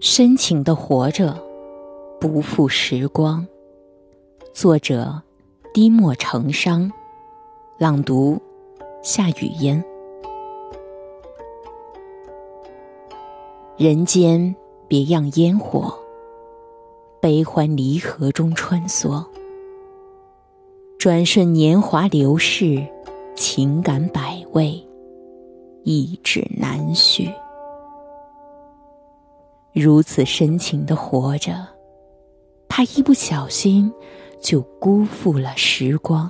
深情的活着，不负时光。作者：低墨成殇，朗读：夏雨嫣。人间别样烟火，悲欢离合中穿梭。转瞬年华流逝，情感百味，意志难续。如此深情的活着，怕一不小心就辜负了时光。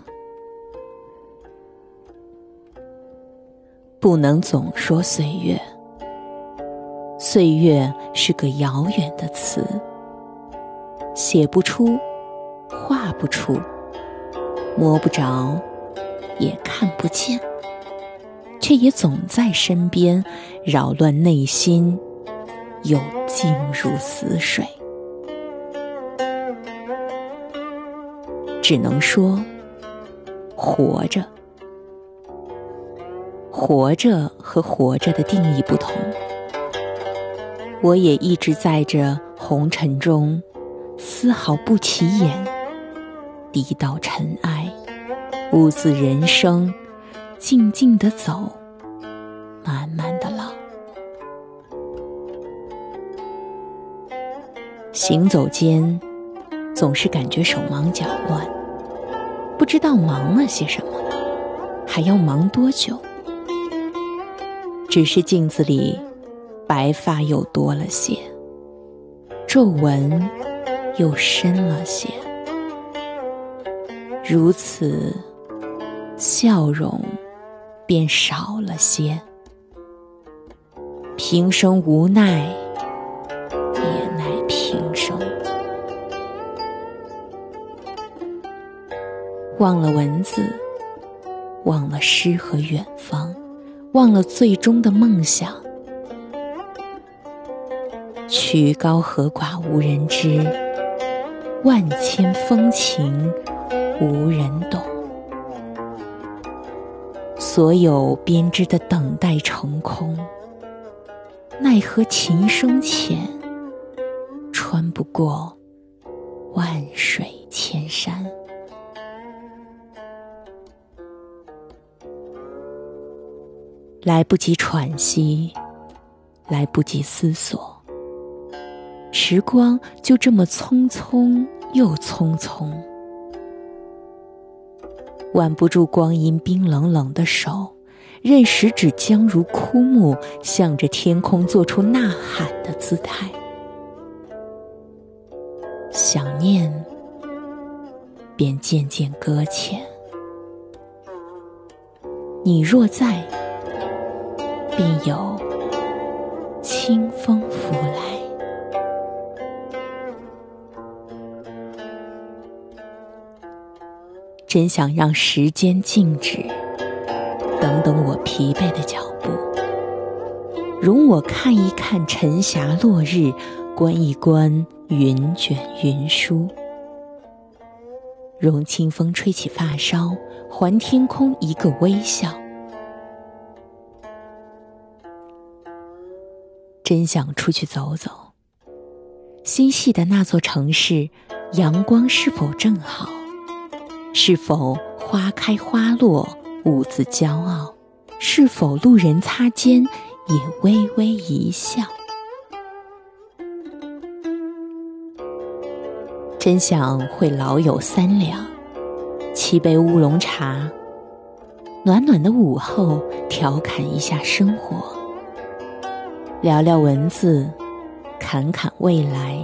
不能总说岁月，岁月是个遥远的词，写不出，画不出，摸不着，也看不见，却也总在身边，扰乱内心。又静如死水，只能说活着。活着和活着的定义不同，我也一直在这红尘中，丝毫不起眼，低到尘埃，兀自人生，静静的走，慢慢的老。行走间，总是感觉手忙脚乱，不知道忙了些什么，还要忙多久。只是镜子里，白发又多了些，皱纹又深了些，如此，笑容便少了些。平生无奈。也奈平生忘了文字，忘了诗和远方，忘了最终的梦想。曲高和寡无人知，万千风情无人懂。所有编织的等待成空，奈何情深浅，穿不过万水千山。来不及喘息，来不及思索，时光就这么匆匆又匆匆，挽不住光阴冰冷冷的手，任食指将如枯木，向着天空做出呐喊的姿态。想念，便渐渐搁浅。你若在。便有清风拂来。真想让时间静止，等等我疲惫的脚步，容我看一看晨霞落日，观一观云卷云舒，容清风吹起发梢，还天空一个微笑。真想出去走走。心系的那座城市，阳光是否正好？是否花开花落，兀自骄傲？是否路人擦肩，也微微一笑？真想会老友三两，沏杯乌龙茶，暖暖的午后，调侃一下生活。聊聊文字，侃侃未来，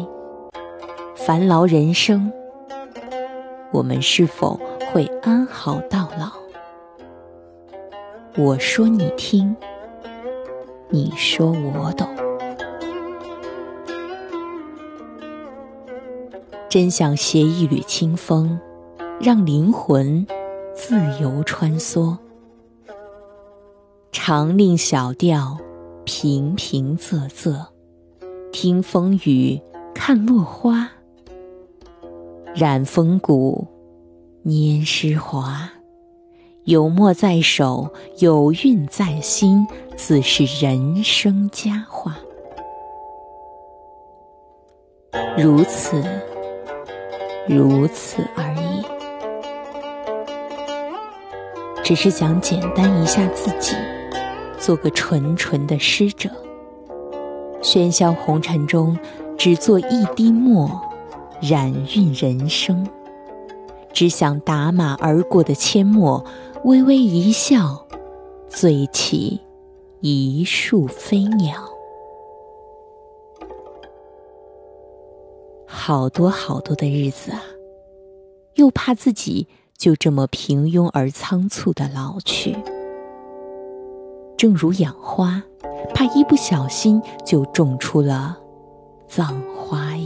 烦劳人生，我们是否会安好到老？我说你听，你说我懂，真想携一缕清风，让灵魂自由穿梭，长令小调。平平仄仄，听风雨，看。落花。染风骨，拈诗华。有墨在手，有韵在心，自是人生佳话。如此，如此而已。只是想简单一下自己，做个纯纯的诗者。喧嚣红尘中，只做一滴墨，染晕人生。只想打马而过的阡陌。微微一笑，醉起一树飞鸟。好多好多的日子啊，又怕自己就这么平庸而仓促的老去。正如养花，怕一不小心就种出了葬花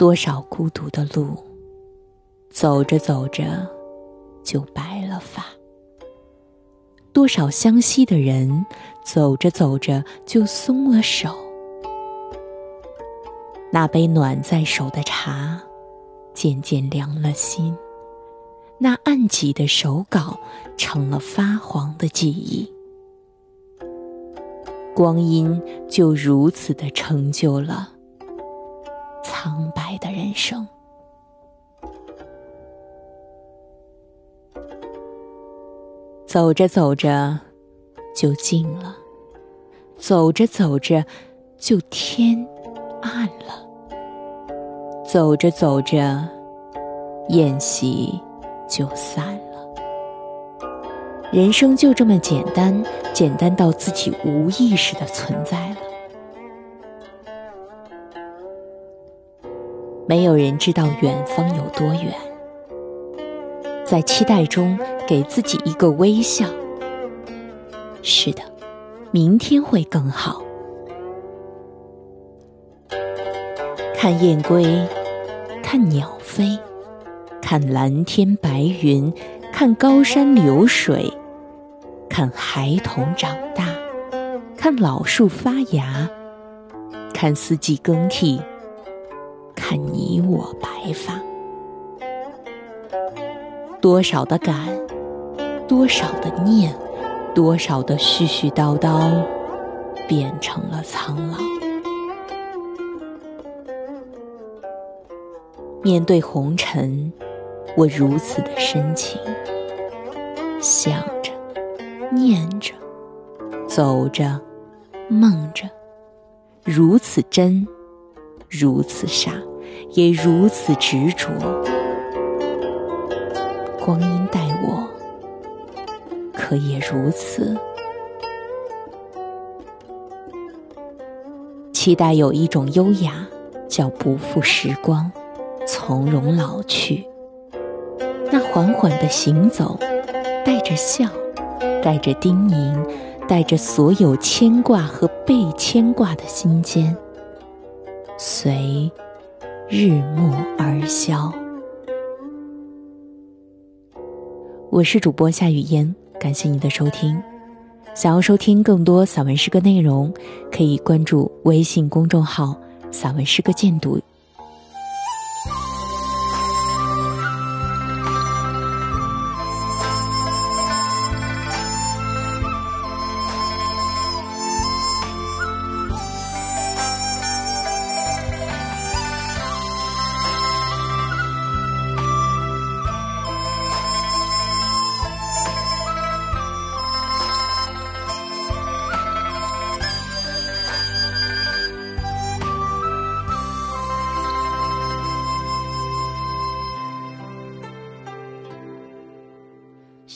多少孤独的路。走着走着，就白了发。多少相惜的人，走着走着就松了手。那杯暖在手的茶，渐渐凉了心。那暗记的手稿，成了发黄的记忆。光阴就如此的成就了苍白的人生。走着走着，就静了；走着走着，就天暗了；走着走着，宴席就散了。人生就这么简单，简单到自己无意识的存在了。没有人知道远方有多远。在期待中给自己一个微笑。是的，明天会更好。看燕归，看鸟飞，看蓝天白云，看高山流水，看孩童长大，看老树发芽，看四季更替，看你我白发。多少的感，多少的念，多少的絮絮叨叨，变成了苍老。面对红尘，我如此的深情，想着，念着，走着，梦着，如此真，如此傻，也如此执着。光阴待我，可也如此。期待有一种优雅，叫不负时光，从容老去。那缓缓的行走，带着笑，带着叮咛，带着所有牵挂和被牵挂的心间，随日暮而消。我是主播夏雨嫣，感谢你的收听。想要收听更多散文诗歌内容，可以关注微信公众号“散文诗歌鉴读”。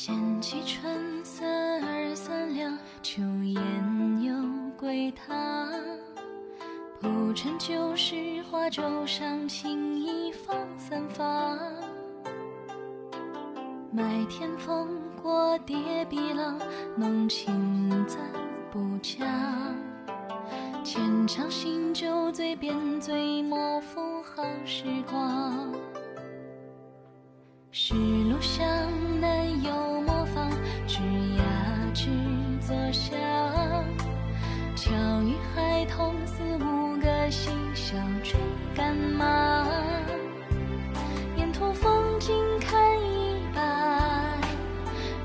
剑起春色，二三两秋雁又归。他铺陈旧事，画轴上情衣放。三，发麦田风过蝶碧浪，浓情怎不假？浅尝新酒，醉便醉。莫负好时光，是路香。追赶马，沿途风景看一半，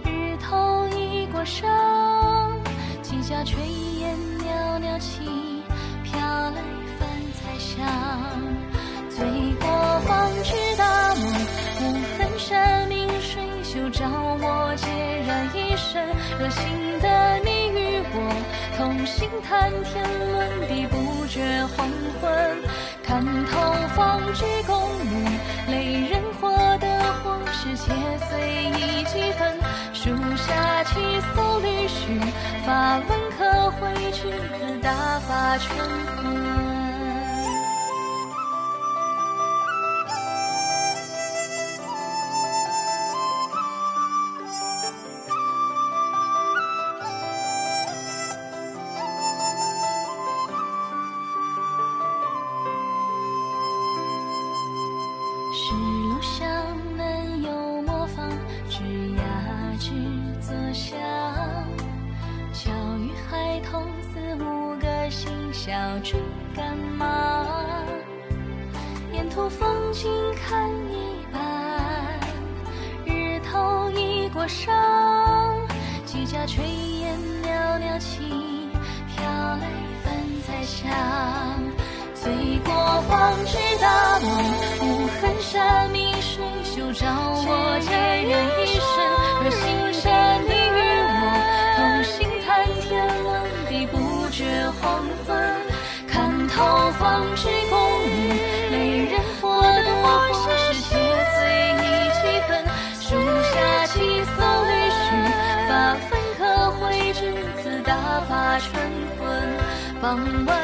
日头已过上，几家炊烟袅袅起，飘来饭菜香。醉过方知大梦，无痕山明水秀，照我孑然一身。热心的你与我，同行谈天论地，不觉黄昏。看透方知功名，累人活的或是且随意几分。树下七艘旅须，发问可会句子，大发春小追赶马。沿途风景看一半，日头已过上，几家炊烟袅袅起，飘来饭菜香。醉过方知大梦，无痕山明水秀，照我孑然一身。若心的你与我，同心谈天论地，不觉黄昏。看透方知功名，没人活的或是且随你几分。树下七色绿须，发粉可绘君子，打发春魂。傍晚